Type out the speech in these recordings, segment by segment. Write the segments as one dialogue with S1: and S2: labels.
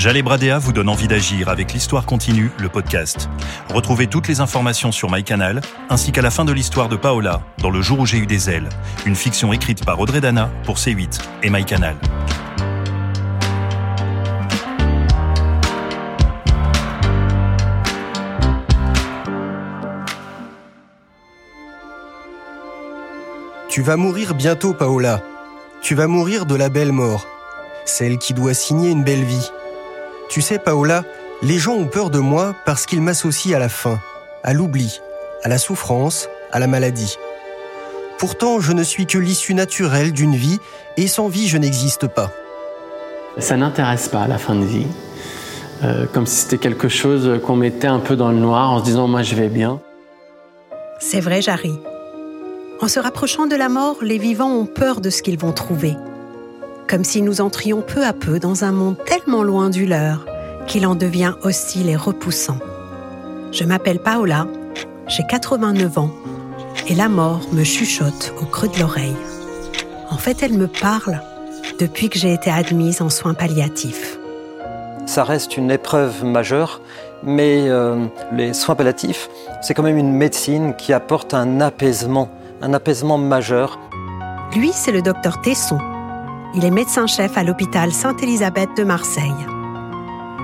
S1: Jalé Bradea vous donne envie d'agir avec l'Histoire continue, le podcast. Retrouvez toutes les informations sur MyCanal, ainsi qu'à la fin de l'histoire de Paola, dans Le jour où j'ai eu des ailes, une fiction écrite par Audrey Dana pour C8 et MyCanal.
S2: Tu vas mourir bientôt, Paola. Tu vas mourir de la belle mort, celle qui doit signer une belle vie. Tu sais, Paola, les gens ont peur de moi parce qu'ils m'associent à la faim, à l'oubli, à la souffrance, à la maladie. Pourtant, je ne suis que l'issue naturelle d'une vie et sans vie, je n'existe pas.
S3: Ça n'intéresse pas la fin de vie. Euh, comme si c'était quelque chose qu'on mettait un peu dans le noir en se disant moi je vais bien.
S4: C'est vrai, Jarry. En se rapprochant de la mort, les vivants ont peur de ce qu'ils vont trouver. Comme si nous entrions peu à peu dans un monde tellement loin du leur qu'il en devient hostile et repoussant. Je m'appelle Paola, j'ai 89 ans et la mort me chuchote au creux de l'oreille. En fait, elle me parle depuis que j'ai été admise en soins palliatifs.
S5: Ça reste une épreuve majeure, mais euh, les soins palliatifs, c'est quand même une médecine qui apporte un apaisement un apaisement majeur.
S4: Lui, c'est le docteur Tesson. Il est médecin-chef à l'hôpital Sainte-Élisabeth de Marseille.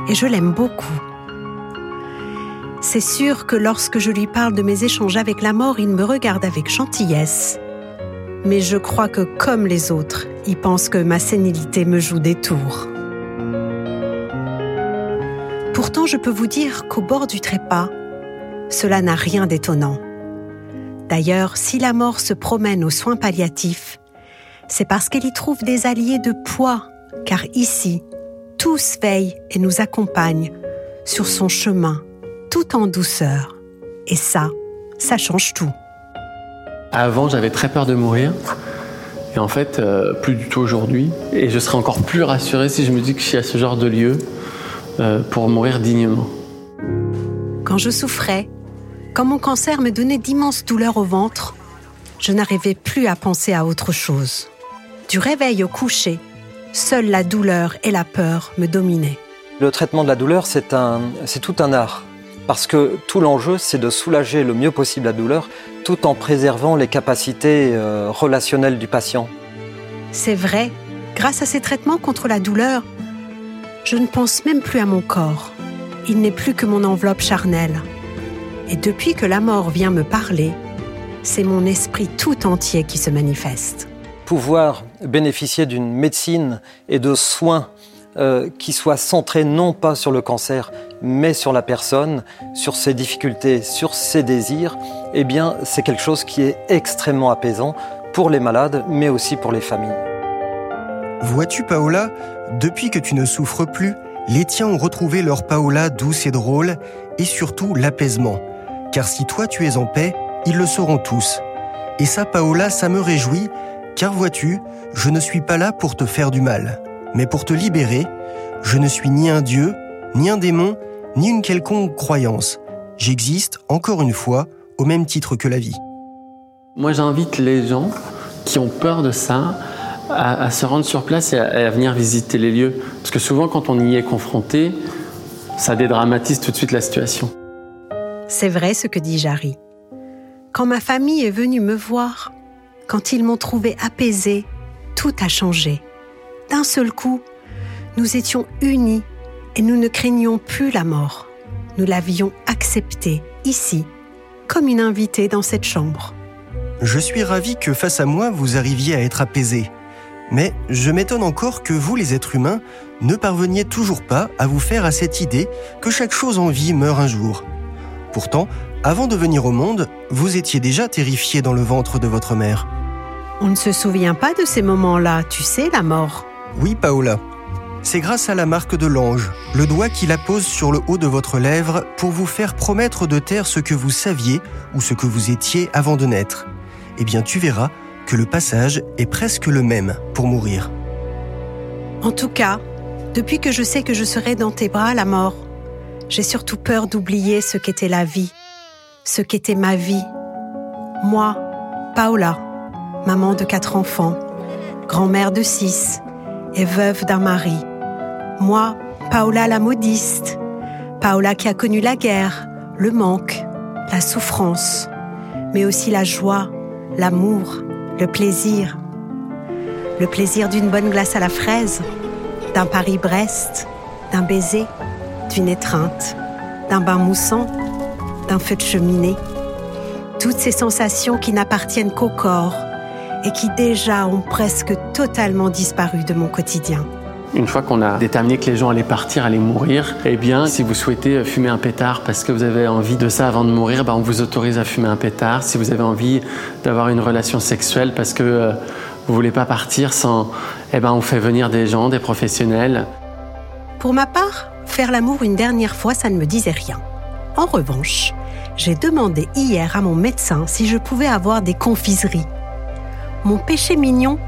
S4: Et je l'aime beaucoup. C'est sûr que lorsque je lui parle de mes échanges avec la mort, il me regarde avec gentillesse. Mais je crois que, comme les autres, il pense que ma sénilité me joue des tours. Pourtant, je peux vous dire qu'au bord du trépas, cela n'a rien d'étonnant. D'ailleurs, si la mort se promène aux soins palliatifs, c'est parce qu'elle y trouve des alliés de poids, car ici, tous veillent et nous accompagnent sur son chemin, tout en douceur. Et ça, ça change tout.
S3: Avant, j'avais très peur de mourir. Et en fait, euh, plus du tout aujourd'hui. Et je serais encore plus rassuré si je me dis que je suis à ce genre de lieu euh, pour mourir dignement.
S4: Quand je souffrais, quand mon cancer me donnait d'immenses douleurs au ventre, je n'arrivais plus à penser à autre chose. Du réveil au coucher, seule la douleur et la peur me dominaient.
S5: Le traitement de la douleur, c'est tout un art. Parce que tout l'enjeu, c'est de soulager le mieux possible la douleur, tout en préservant les capacités euh, relationnelles du patient.
S4: C'est vrai, grâce à ces traitements contre la douleur, je ne pense même plus à mon corps. Il n'est plus que mon enveloppe charnelle. Et depuis que la mort vient me parler, c'est mon esprit tout entier qui se manifeste.
S5: Pouvoir bénéficier d'une médecine et de soins euh, qui soient centrés non pas sur le cancer, mais sur la personne, sur ses difficultés, sur ses désirs, eh bien, c'est quelque chose qui est extrêmement apaisant pour les malades, mais aussi pour les familles.
S2: Vois-tu, Paola, depuis que tu ne souffres plus, les tiens ont retrouvé leur Paola douce et drôle, et surtout l'apaisement car si toi tu es en paix, ils le seront tous. Et ça, Paola, ça me réjouit, car vois-tu, je ne suis pas là pour te faire du mal, mais pour te libérer. Je ne suis ni un dieu, ni un démon, ni une quelconque croyance. J'existe, encore une fois, au même titre que la vie.
S3: Moi, j'invite les gens qui ont peur de ça à, se rendre sur place et à, venir visiter les lieux. Parce que souvent, quand on y est confronté, ça dédramatise tout de suite la situation.
S4: C'est vrai ce que dit Jarry. Quand ma famille est venue me voir, quand ils m'ont trouvé apaisée, tout a changé. D'un seul coup, nous étions unis et nous ne craignions plus la mort. Nous l'avions acceptée ici, comme une invitée dans cette chambre.
S2: Je suis ravi que face à moi, vous arriviez à être apaisé. Mais je m'étonne encore que vous, les êtres humains, ne parveniez toujours pas à vous faire à cette idée que chaque chose en vie meurt un jour. Pourtant, avant de venir au monde, vous étiez déjà terrifié dans le ventre de votre mère.
S4: On ne se souvient pas de ces moments-là, tu sais, la mort.
S2: Oui, Paola. C'est grâce à la marque de l'ange, le doigt qui la pose sur le haut de votre lèvre pour vous faire promettre de taire ce que vous saviez ou ce que vous étiez avant de naître. Eh bien, tu verras que le passage est presque le même pour mourir.
S4: En tout cas, depuis que je sais que je serai dans tes bras, la mort, j'ai surtout peur d'oublier ce qu'était la vie, ce qu'était ma vie. Moi, Paola, maman de quatre enfants, grand-mère de six et veuve d'un mari. Moi, Paola la modiste, Paola qui a connu la guerre, le manque, la souffrance, mais aussi la joie, l'amour, le plaisir. Le plaisir d'une bonne glace à la fraise, d'un Paris-Brest, d'un baiser, d'une étreinte, d'un bain moussant, d'un feu de cheminée. Toutes ces sensations qui n'appartiennent qu'au corps et qui déjà ont presque totalement disparu de mon quotidien.
S3: Une fois qu'on a déterminé que les gens allaient partir, allaient mourir, eh bien, si vous souhaitez fumer un pétard parce que vous avez envie de ça avant de mourir, ben, on vous autorise à fumer un pétard. Si vous avez envie d'avoir une relation sexuelle parce que euh, vous voulez pas partir sans, eh ben, on fait venir des gens, des professionnels.
S4: Pour ma part, faire l'amour une dernière fois, ça ne me disait rien. En revanche, j'ai demandé hier à mon médecin si je pouvais avoir des confiseries. Mon péché mignon,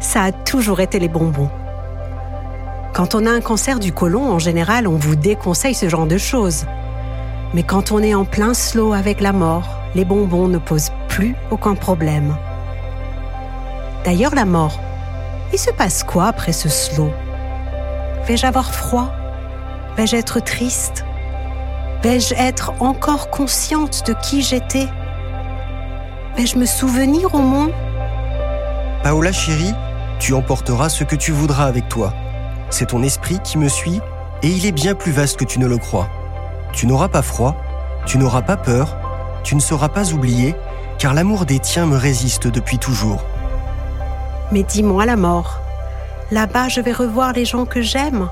S4: ça a toujours été les bonbons. Quand on a un cancer du côlon, en général, on vous déconseille ce genre de choses. Mais quand on est en plein slow avec la mort, les bonbons ne posent plus aucun problème. D'ailleurs, la mort, il se passe quoi après ce slow? Vais-je avoir froid? Vais-je être triste? Vais-je être encore consciente de qui j'étais? Vais-je me souvenir au moins?
S2: Paola chérie, tu emporteras ce que tu voudras avec toi. C'est ton esprit qui me suit et il est bien plus vaste que tu ne le crois. Tu n'auras pas froid, tu n'auras pas peur, tu ne seras pas oublié, car l'amour des tiens me résiste depuis toujours.
S4: Mais dis-moi la mort, là-bas je vais revoir les gens que j'aime,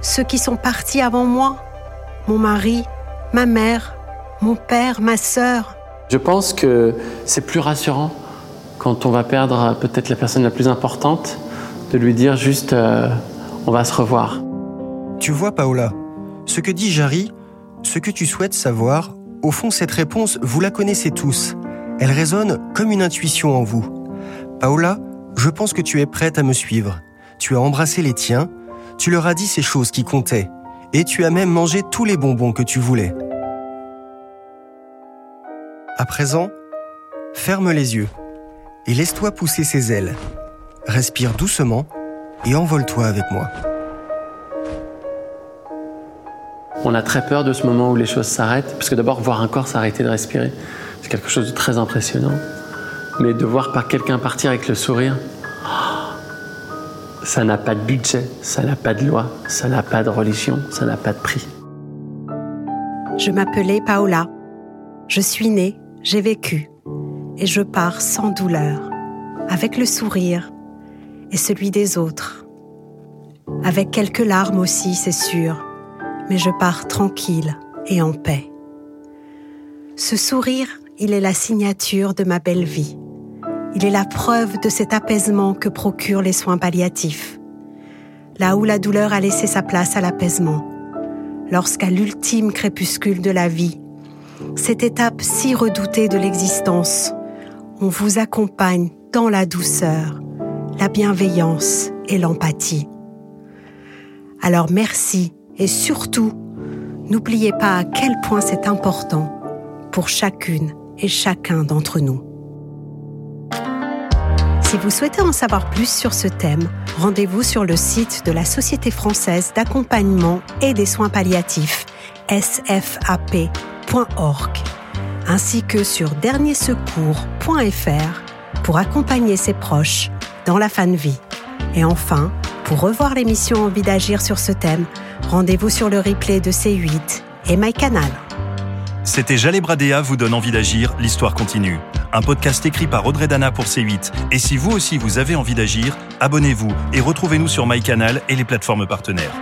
S4: ceux qui sont partis avant moi, mon mari, ma mère, mon père, ma sœur.
S3: Je pense que c'est plus rassurant quand on va perdre peut-être la personne la plus importante, de lui dire juste euh, on va se revoir.
S2: Tu vois, Paola, ce que dit Jarry, ce que tu souhaites savoir, au fond, cette réponse, vous la connaissez tous. Elle résonne comme une intuition en vous. Paola, je pense que tu es prête à me suivre. Tu as embrassé les tiens, tu leur as dit ces choses qui comptaient, et tu as même mangé tous les bonbons que tu voulais. À présent, ferme les yeux et laisse-toi pousser ses ailes. Respire doucement et envole-toi avec moi.
S3: On a très peur de ce moment où les choses s'arrêtent, parce que d'abord, voir un corps s'arrêter de respirer, c'est quelque chose de très impressionnant. Mais de voir par quelqu'un partir avec le sourire, ça n'a pas de budget, ça n'a pas de loi, ça n'a pas de religion, ça n'a pas de prix.
S4: Je m'appelais Paola. Je suis née, j'ai vécu, et je pars sans douleur, avec le sourire et celui des autres. Avec quelques larmes aussi, c'est sûr, mais je pars tranquille et en paix. Ce sourire, il est la signature de ma belle vie. Il est la preuve de cet apaisement que procurent les soins palliatifs. Là où la douleur a laissé sa place à l'apaisement, lorsqu'à l'ultime crépuscule de la vie, cette étape si redoutée de l'existence, on vous accompagne dans la douceur, la bienveillance et l'empathie. Alors merci et surtout, n'oubliez pas à quel point c'est important pour chacune et chacun d'entre nous. Si vous souhaitez en savoir plus sur ce thème, rendez-vous sur le site de la Société française d'accompagnement et des soins palliatifs, sfap.org, ainsi que sur derniersecours.fr pour accompagner ses proches dans la fan vie. Et enfin, pour revoir l'émission Envie d'agir sur ce thème, rendez-vous sur le replay de C8 et MyCanal.
S1: C'était Jalé Bradéa vous donne envie d'agir, l'histoire continue. Un podcast écrit par Audrey Dana pour C8. Et si vous aussi vous avez envie d'agir, abonnez-vous et retrouvez-nous sur MyCanal et les plateformes partenaires.